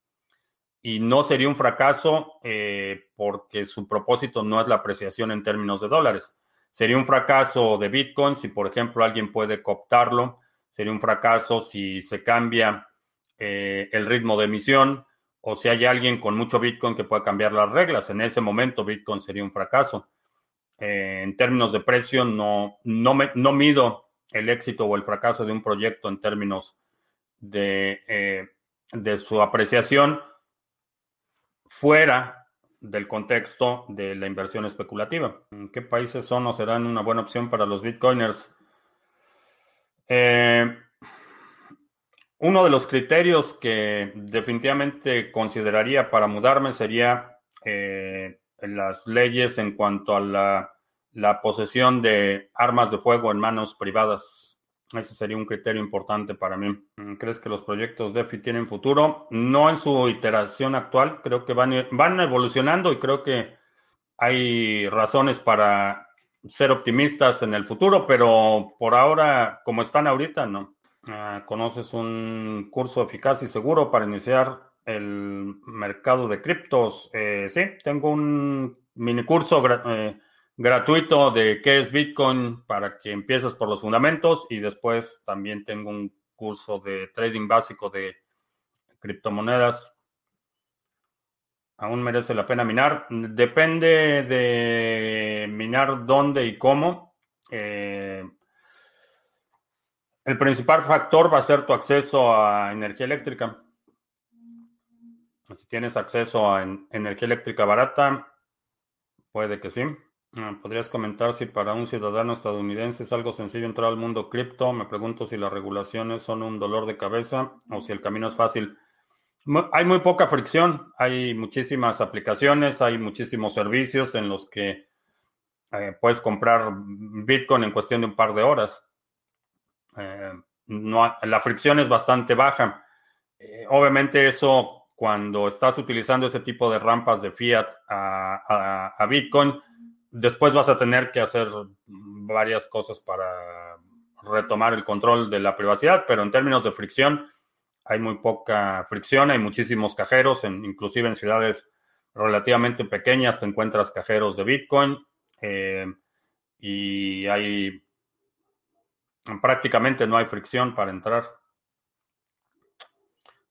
y no sería un fracaso porque su propósito no es la apreciación en términos de dólares. Sería un fracaso de Bitcoin si, por ejemplo, alguien puede cooptarlo sería un fracaso si se cambia eh, el ritmo de emisión o si hay alguien con mucho Bitcoin que pueda cambiar las reglas. En ese momento Bitcoin sería un fracaso. Eh, en términos de precio, no, no, me, no mido el éxito o el fracaso de un proyecto en términos de, eh, de su apreciación fuera del contexto de la inversión especulativa. ¿Qué países son o serán una buena opción para los bitcoiners? Eh, uno de los criterios que definitivamente consideraría para mudarme sería eh, las leyes en cuanto a la, posesión de armas de fuego en manos privadas. Ese sería un criterio importante para mí. ¿Crees que los proyectos DeFi tienen futuro? No en su iteración actual, creo que van, van evolucionando y creo que hay razones para ser optimistas en el futuro, pero por ahora, como están ahorita, no. Ah, ¿Conoces un curso eficaz y seguro para iniciar el mercado de criptos? Eh, sí, tengo un mini curso eh, gratuito de qué es Bitcoin para que empieces por los fundamentos y después también tengo un curso de trading básico de criptomonedas aún merece la pena minar. Depende de minar dónde y cómo. Eh, el principal factor va a ser tu acceso a energía eléctrica. Si tienes acceso a energía eléctrica barata, puede que sí. Ah, ¿Podrías comentar si para un ciudadano estadounidense es algo sencillo entrar al mundo cripto? Me pregunto si las regulaciones son un dolor de cabeza o si el camino es fácil. Hay muy poca fricción, hay muchísimas aplicaciones, hay muchísimos servicios en los que eh, puedes comprar Bitcoin en cuestión de un par de horas. Eh, no, la fricción es bastante baja. Eh, obviamente eso, cuando estás utilizando ese tipo de rampas de fiat a, a Bitcoin, después vas a tener que hacer varias cosas para retomar el control de la privacidad, pero en términos de fricción, hay muy poca fricción, hay muchísimos cajeros, inclusive en ciudades relativamente pequeñas te encuentras cajeros de Bitcoin eh, y hay prácticamente no hay fricción para entrar.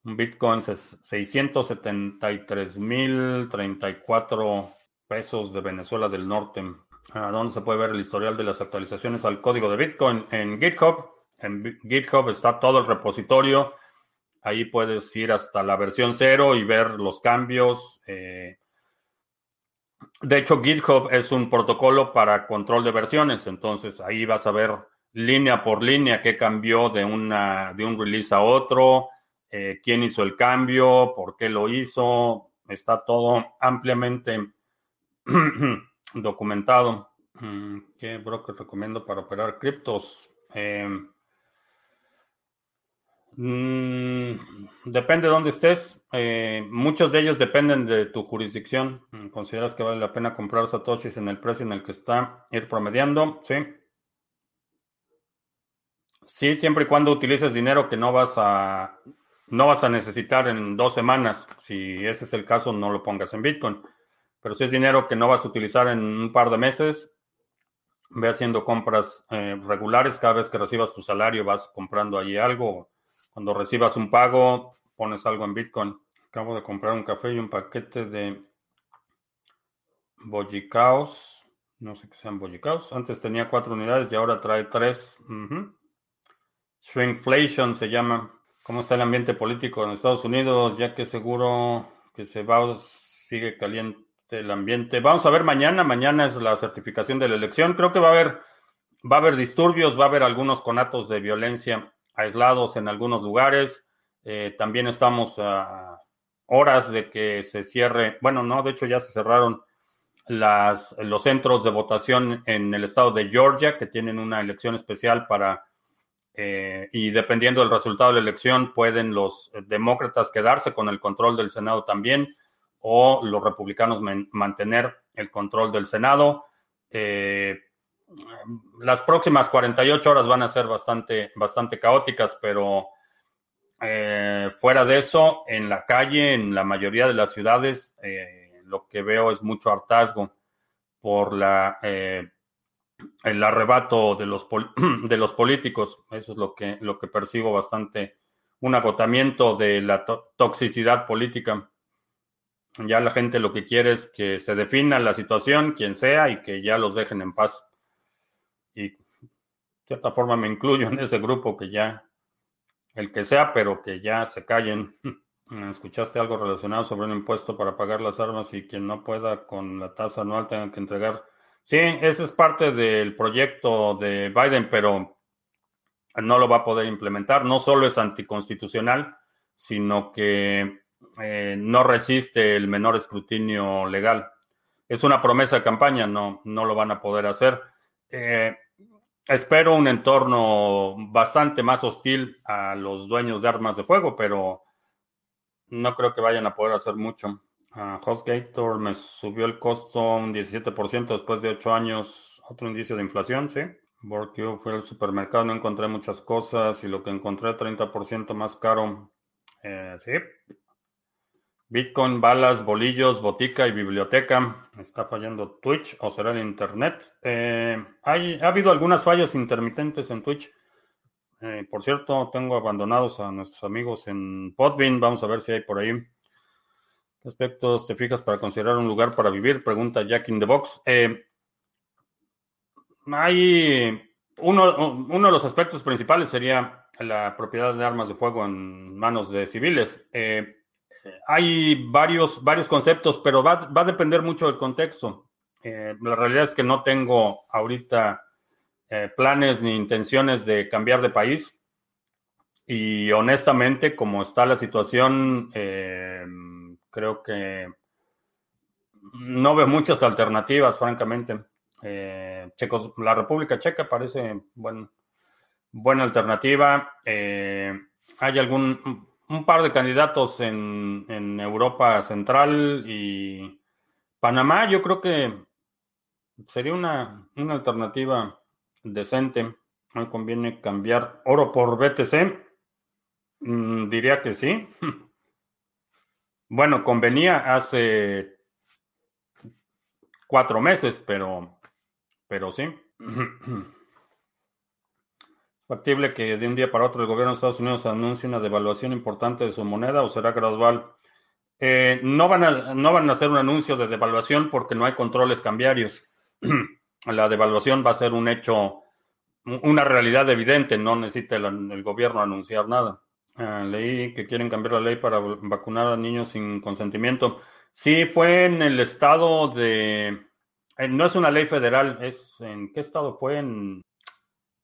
Bitcoin es 673.034 pesos de Venezuela del Norte. ¿A dónde se puede ver el historial de las actualizaciones al código de Bitcoin? En GitHub. En GitHub está todo el repositorio Ahí puedes ir hasta la versión cero y ver los cambios. Eh. De hecho, GitHub es un protocolo para control de versiones, entonces ahí vas a ver línea por línea qué cambió de, una, de un release a otro, eh, quién hizo el cambio, por qué lo hizo, está todo ampliamente documentado. Mm, ¿Qué broker recomiendo para operar criptos? Eh, mm, depende de dónde estés. Eh, muchos de ellos dependen de tu jurisdicción. ¿Consideras que vale la pena comprar satoshis en el precio en el que está, ir promediando? Sí. Sí, siempre y cuando utilices dinero que no vas a no vas a necesitar en dos semanas. Si ese es el caso, no lo pongas en Bitcoin. Pero si es dinero que no vas a utilizar en un par de meses, ve haciendo compras eh, regulares. Cada vez que recibas tu salario, vas comprando allí algo. Cuando recibas un pago, pones algo en Bitcoin. Acabo de comprar un café y un paquete de bollicaos. No sé qué sean bollicaos. Antes tenía cuatro unidades y ahora trae tres. Shrinkflation se llama. ¿Cómo está el ambiente político en Estados Unidos? Ya que seguro que se va, sigue caliente el ambiente. Vamos a ver mañana. Mañana es la certificación de la elección. Creo que va a haber, va a haber disturbios, va a haber algunos conatos de violencia aislados en algunos lugares. Eh, también estamos a horas de que se cierre. Bueno, no, de hecho ya se cerraron las, los centros de votación en el estado de Georgia, que tienen una elección especial para eh, y dependiendo del resultado de la elección, pueden los demócratas quedarse con el control del Senado también o los republicanos mantener el control del Senado. Eh, las próximas 48 horas van a ser bastante, bastante caóticas, pero eh, fuera de eso, en la calle, en la mayoría de las ciudades, lo que veo es mucho hartazgo por la el arrebato de los, de los políticos. Eso es lo que, lo que percibo bastante, un agotamiento de la toxicidad política. Ya la gente lo que quiere es que se defina la situación, quien sea, y que ya los dejen en paz. Y de cierta forma me incluyo en ese grupo que ya, el que sea, pero que ya se callen. ¿Escuchaste algo relacionado sobre un impuesto para pagar las armas y quien no pueda con la tasa anual tenga que entregar Sí, ese es parte del proyecto de Biden, pero no lo va a poder implementar. No solo es anticonstitucional, sino que eh, no resiste el menor escrutinio legal. Es una promesa de campaña, no, no lo van a poder hacer. Eh, espero un entorno bastante más hostil a los dueños de armas de fuego, pero no creo que vayan a poder hacer mucho. HostGator me subió el costo un 17% después de 8 años. Otro indicio de inflación, sí. Porque fui al supermercado, no encontré muchas cosas y lo que encontré 30% más caro. Eh, sí. Bitcoin, balas, bolillos, botica y biblioteca. ¿Está fallando Twitch o será el Internet? Eh, hay, ha habido algunas fallas intermitentes en Twitch. Eh, por cierto, tengo abandonados a nuestros amigos en Podbean. Vamos a ver si hay por ahí. ¿Qué aspectos te fijas para considerar un lugar para vivir? Pregunta Jack in the Box. Eh, hay uno, uno, de los aspectos principales sería la propiedad de armas de fuego en manos de civiles. Eh, hay varios, varios conceptos, pero va, va, a depender mucho del contexto. Eh, la realidad es que no tengo ahorita planes ni intenciones de cambiar de país. Y honestamente, como está la situación, creo que no veo muchas alternativas, francamente. Eh, la República Checa parece buena alternativa. Eh, hay algún un par de candidatos en, en, Europa Central y Panamá. Yo creo que sería una, una alternativa decente. Me conviene cambiar oro por BTC. Mm, diría que sí. Bueno, convenía hace cuatro meses, pero, pero sí. ¿Es factible que de un día para otro el gobierno de Estados Unidos anuncie una devaluación importante de su moneda o será gradual? Eh, no, van a, no van a hacer un anuncio de devaluación porque no hay controles cambiarios. La devaluación va a ser un hecho, una realidad evidente, no necesita el gobierno anunciar nada. Ah, leí que quieren cambiar la ley para vacunar a niños sin consentimiento. Sí, fue en el estado de... Eh, no es una ley federal, es... ¿En qué estado fue?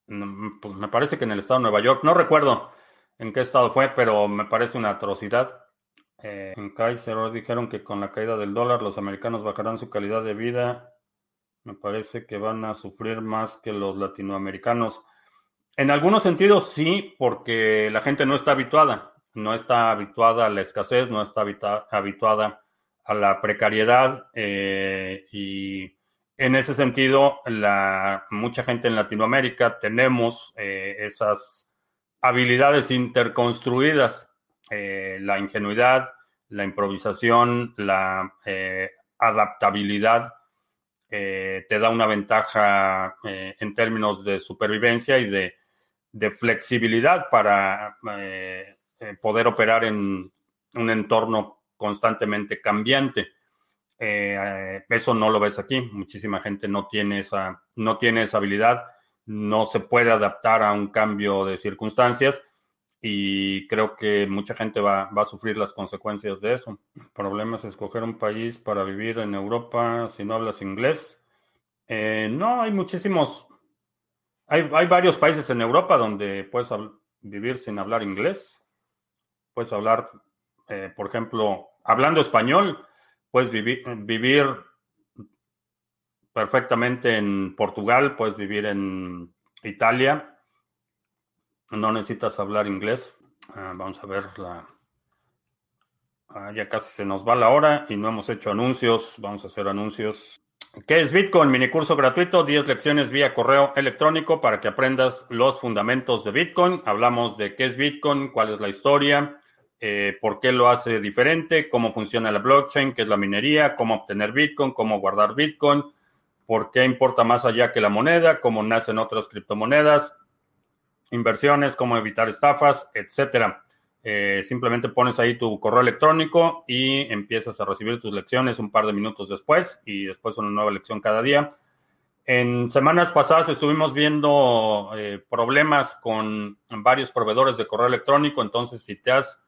Pues me parece que en el estado de Nueva York, no recuerdo. en qué estado fue, pero me parece una atrocidad. Eh, en Kaiser dijeron que con la caída del dólar los americanos bajarán su calidad de vida. Me parece que van a sufrir más que los latinoamericanos. En algunos sentidos sí, porque la gente no está habituada, no está habituada a la escasez, no está habituada a la precariedad eh, y en ese sentido, la, mucha gente en Latinoamérica tenemos eh, esas habilidades interconstruidas, eh, la ingenuidad, la improvisación, la eh, adaptabilidad, te da una ventaja en términos de supervivencia y de, de flexibilidad para poder operar en un entorno constantemente cambiante. Eh, eso no lo ves aquí. Muchísima gente no tiene esa, no tiene esa habilidad, no se puede adaptar a un cambio de circunstancias y creo que mucha gente va, a sufrir las consecuencias de eso. El problema es escoger un país para vivir en Europa si no hablas inglés. Eh, no, hay muchísimos, hay, hay, varios países en Europa donde puedes vivir sin hablar inglés. Puedes hablar, eh, por ejemplo, hablando español puedes vivir, vivir perfectamente en Portugal, puedes vivir en Italia. No necesitas hablar inglés. Ah, vamos a ver la. Ah, ya casi se nos va la hora y no hemos hecho anuncios. Vamos a hacer anuncios. ¿Qué es Bitcoin? Mini curso gratuito, 10 lecciones vía correo electrónico para que aprendas los fundamentos de Bitcoin. Hablamos de qué es Bitcoin, cuál es la historia, eh, por qué lo hace diferente, cómo funciona la blockchain, qué es la minería, cómo obtener Bitcoin, cómo guardar Bitcoin, por qué importa más allá que la moneda, cómo nacen otras criptomonedas, inversiones, cómo evitar estafas, etcétera. Eh, simplemente pones ahí tu correo electrónico y empiezas a recibir tus lecciones un par de minutos después y después una nueva lección cada día. En semanas pasadas estuvimos viendo eh, problemas con varios proveedores de correo electrónico, entonces si te has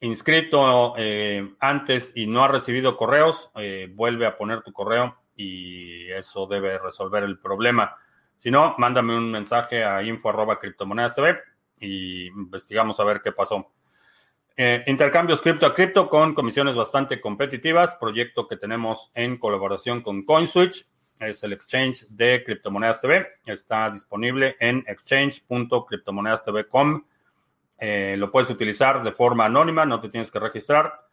inscrito eh, antes y no ha recibido correos, eh, vuelve a poner tu correo y eso debe resolver el problema. Si no, mándame un mensaje a info criptomonedas TV y investigamos a ver qué pasó. Eh, intercambios cripto a cripto con comisiones bastante competitivas, proyecto que tenemos en colaboración con CoinSwitch, es el exchange de criptomonedas TV, está disponible en exchange.criptomonedastv.com eh, lo puedes utilizar de forma anónima, no te tienes que registrar.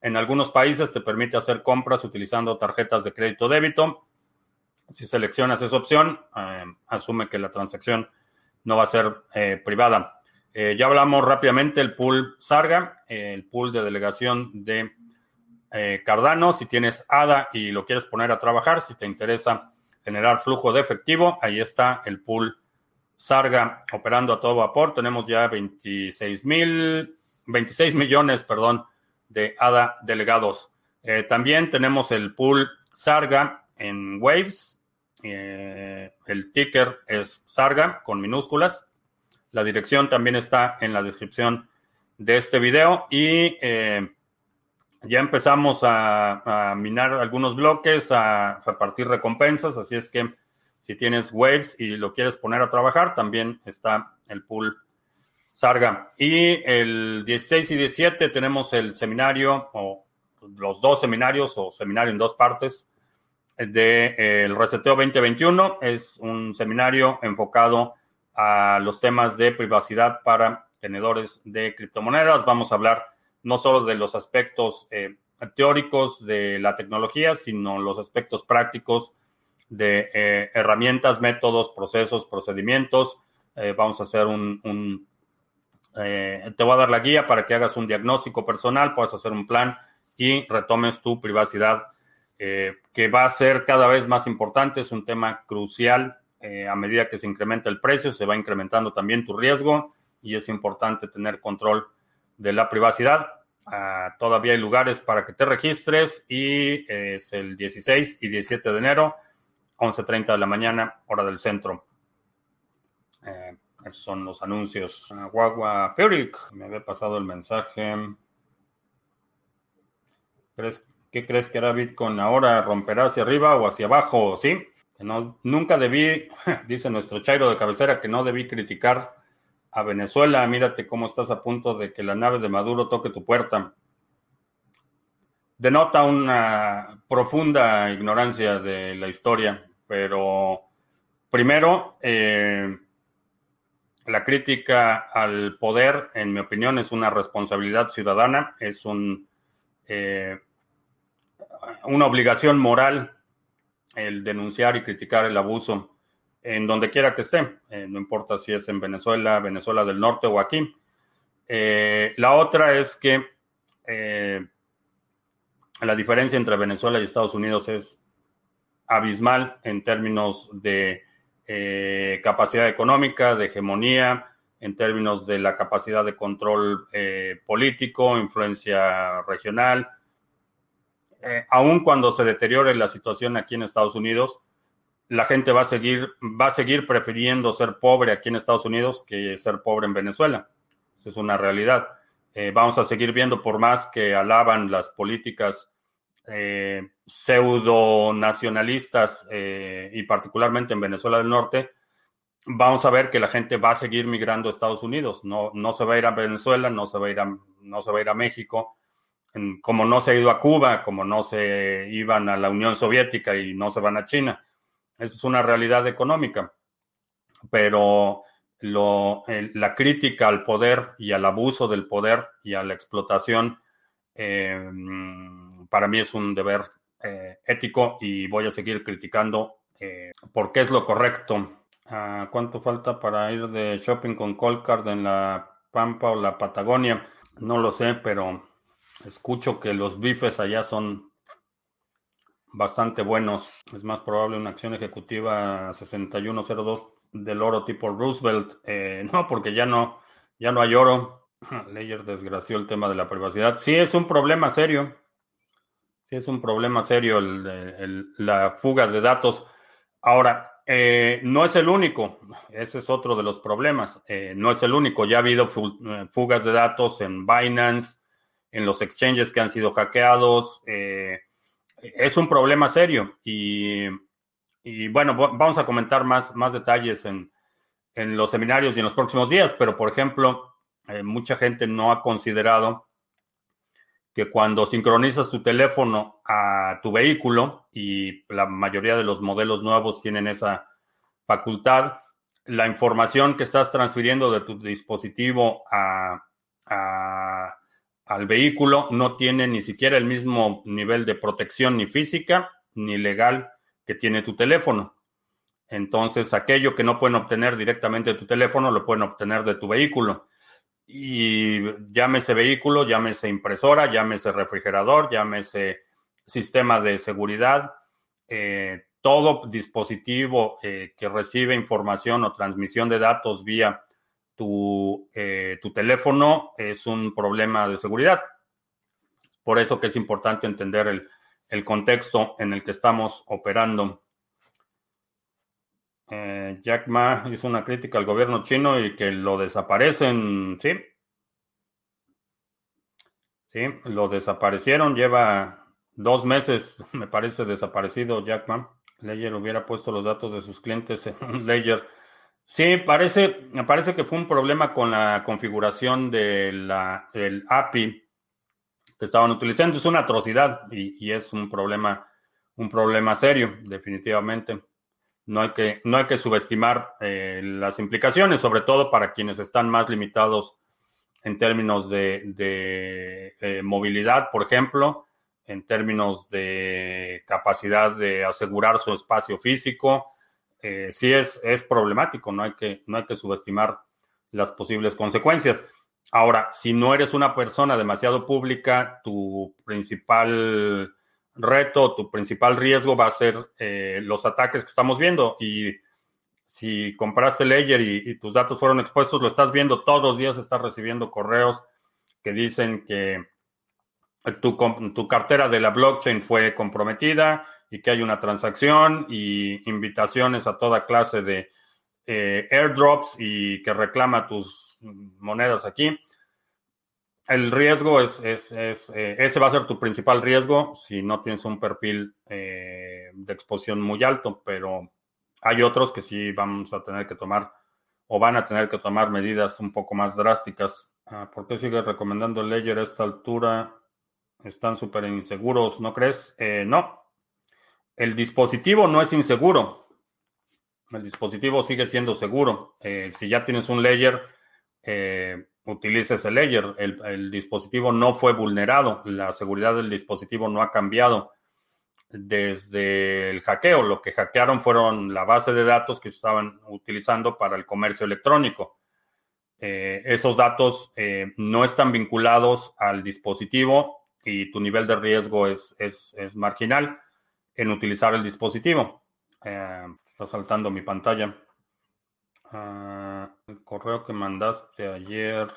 En algunos países te permite hacer compras utilizando tarjetas de crédito débito. Si seleccionas esa opción, eh, asume que la transacción no va a ser eh, privada. ya hablamos rápidamente del pool Sarga, el pool de delegación de Cardano. Si tienes ADA y lo quieres poner a trabajar, si te interesa generar flujo de efectivo, ahí está el pool Sarga operando a todo vapor. Tenemos ya 26 mil, 26 millones, perdón, de ADA delegados. Eh, también tenemos el pool Sarga en Waves. Eh, el ticker es Sarga con minúsculas. La dirección también está en la descripción de este video y eh, ya empezamos a, a, minar algunos bloques, a repartir recompensas, así es que si tienes Waves y lo quieres poner a trabajar, también está el pool Sarga. Y el 16 y 17 tenemos el seminario, o los dos seminarios, o seminario en dos partes, de eh, el Reseteo 2021. Es un seminario enfocado a los temas de privacidad para tenedores de criptomonedas. Vamos a hablar no solo de los aspectos eh, teóricos de la tecnología, sino los aspectos prácticos de eh, herramientas, métodos, procesos, procedimientos. Eh, vamos a hacer un, eh, te voy a dar la guía para que hagas un diagnóstico personal, puedas hacer un plan y retomes tu privacidad, que va a ser cada vez más importante, es un tema crucial. a medida que se incrementa el precio, se va incrementando también tu riesgo y es importante tener control de la privacidad. Ah, todavía hay lugares para que te registres y es el 16 y 17 de enero 11.30 de la mañana, hora del centro. Eh, esos son los anuncios. Uh, Guagua Peric, me había pasado el mensaje. ¿Crees, ¿Qué crees que hará Bitcoin ahora? ¿Romperá hacia arriba o hacia abajo? ¿Sí? Que no, nunca debí, dice nuestro Chairo de cabecera, que no debí criticar a Venezuela. Mírate cómo estás a punto de que la nave de Maduro toque tu puerta. Denota una profunda ignorancia de la historia, pero primero, eh, la crítica al poder, en mi opinión, es una responsabilidad ciudadana, es un, eh, una obligación moral el denunciar y criticar el abuso en donde quiera que esté, eh, no importa si es en Venezuela, Venezuela del Norte o aquí. La otra es que la diferencia entre Venezuela y Estados Unidos es abismal en términos de eh, capacidad económica, de hegemonía, en términos de la capacidad de control eh, político, influencia regional. Eh, aun cuando se deteriore la situación aquí en Estados Unidos, la gente va a seguir, va a seguir prefiriendo ser pobre aquí en Estados Unidos que ser pobre en Venezuela. Esa es una realidad. Vamos a seguir viendo, por más que alaban las políticas eh, pseudo nacionalistas eh, y particularmente en Venezuela del Norte, vamos a ver que la gente va a seguir migrando a Estados Unidos. No, no se va a ir a Venezuela, no se va a ir a, no se va a, ir a México, como no se ha ido a Cuba, como no se iban a la Unión Soviética y no se van a China. Esa es una realidad económica. Pero lo, la crítica al poder y al abuso del poder y a la explotación eh, para mí es un deber eh, ético y voy a seguir criticando eh, porque es lo correcto. Ah, ¿Cuánto falta para ir de shopping con Colcard en la Pampa o la Patagonia? No lo sé, pero escucho que los bifes allá son bastante buenos. Es más probable una acción ejecutiva 6102 del oro tipo Roosevelt. Eh, no, porque ya no, ya no hay oro. Leyer desgració el tema de la privacidad. Sí, es un problema serio. Sí, es un problema serio la fuga de datos. Ahora, eh, no es el único, ese es otro de los problemas. Eh, no es el único, ya ha habido fugas de datos en Binance, en los exchanges que han sido hackeados. es un problema serio y, bueno, vamos a comentar más, más detalles en, en, los seminarios y en los próximos días, pero por ejemplo, mucha gente no ha considerado que cuando sincronizas tu teléfono a tu vehículo, y la mayoría de los modelos nuevos tienen esa facultad, la información que estás transfiriendo de tu dispositivo a, al vehículo no tiene ni siquiera el mismo nivel de protección ni física ni legal que tiene tu teléfono. Entonces, aquello que no pueden obtener directamente de tu teléfono, lo pueden obtener de tu vehículo y llámese vehículo, llámese impresora, llámese refrigerador, llámese sistema de seguridad, eh, todo dispositivo eh, que recibe información o transmisión de datos vía tu, eh, tu teléfono es un problema de seguridad. Por eso que es importante entender el, el contexto en el que estamos operando. Eh, Jack Ma hizo una crítica al gobierno chino y que lo desaparecen, ¿sí? Sí, lo desaparecieron, lleva dos meses, me parece, desaparecido Jack Ma. Ledger hubiera puesto los datos de sus clientes en un Ledger. Sí, parece, me parece que fue un problema con la configuración del API que estaban utilizando. Es una atrocidad y, y es un problema, un problema serio, definitivamente no hay que, no hay que subestimar eh, las implicaciones, sobre todo para quienes están más limitados en términos de, eh, movilidad, por ejemplo, en términos de capacidad de asegurar su espacio físico. Eh, sí es, es problemático, no hay, que, no hay que subestimar las posibles consecuencias. Ahora, si no eres una persona demasiado pública, tu principal reto, tu principal riesgo va a ser eh, los ataques que estamos viendo. Y si compraste Ledger y, tus datos fueron expuestos, lo estás viendo todos los días, estás recibiendo correos que dicen que tu, cartera de la blockchain fue comprometida y que hay una transacción y invitaciones a toda clase de eh, airdrops y que reclama tus monedas aquí el riesgo es, es, eh, ese va a ser tu principal riesgo si no tienes un perfil eh, de exposición muy alto, pero hay otros que sí vamos a tener que tomar o van a tener que tomar medidas un poco más drásticas. Ah, ¿Por qué sigue recomendando Ledger a esta altura? Están súper inseguros, ¿no crees? Eh, no. El dispositivo no es inseguro. El dispositivo sigue siendo seguro. Si ya tienes un Ledger, eh, utilices el Ledger. el dispositivo no fue vulnerado. La seguridad del dispositivo no ha cambiado desde el hackeo. Lo que hackearon fueron la base de datos que estaban utilizando para el comercio electrónico. Eh, esos datos eh, no están vinculados al dispositivo y tu nivel de riesgo es, es, marginal en utilizar el dispositivo. Eh, está saltando mi pantalla. El correo que mandaste ayer.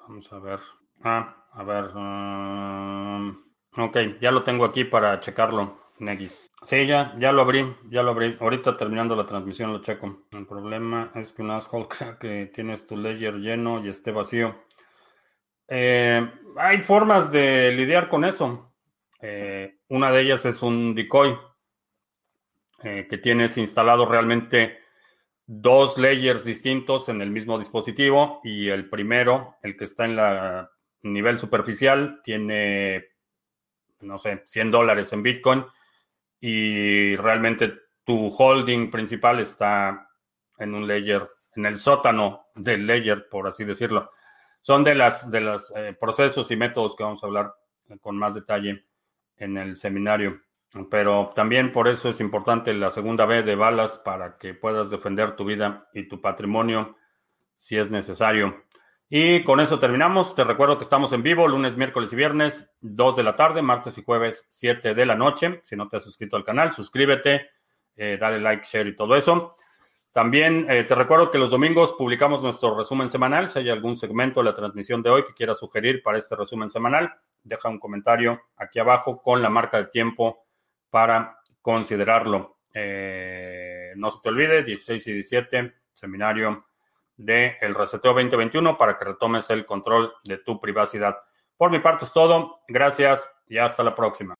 Vamos a ver. Ah, a ver. Um, Ok, ya lo tengo aquí para checarlo, Negis. Sí, ya, ya lo abrí, ya lo abrí. Ahorita terminando la transmisión lo checo. El problema es que un asshole crea que tienes tu ledger lleno y esté vacío. Eh, hay formas de lidiar con eso. Eh, una de ellas es un decoy eh, que tienes instalado realmente dos layers distintos en el mismo dispositivo y el primero, el que está en la nivel superficial, tiene no sé, 100 dólares en Bitcoin y realmente tu holding principal está en un layer, en el sótano del layer, por así decirlo. Son de las de los eh, procesos y métodos que vamos a hablar con más detalle en el seminario. Pero también por eso es importante la segunda B de balas para que puedas defender tu vida y tu patrimonio si es necesario. Y con eso terminamos. Te recuerdo que estamos en vivo lunes, miércoles y viernes, 2 de la tarde, martes y jueves, 7 de la noche. Si no te has suscrito al canal, suscríbete, eh, dale like, share y todo eso. También eh, te recuerdo que los domingos publicamos nuestro resumen semanal. Si hay algún segmento de la transmisión de hoy que quieras sugerir para este resumen semanal, deja un comentario aquí abajo con la marca de tiempo para considerarlo. Eh, no se te olvide, 16 y 17, seminario del el Reseteo 2021 para que retomes el control de tu privacidad. Por mi parte es todo. Gracias y hasta la próxima.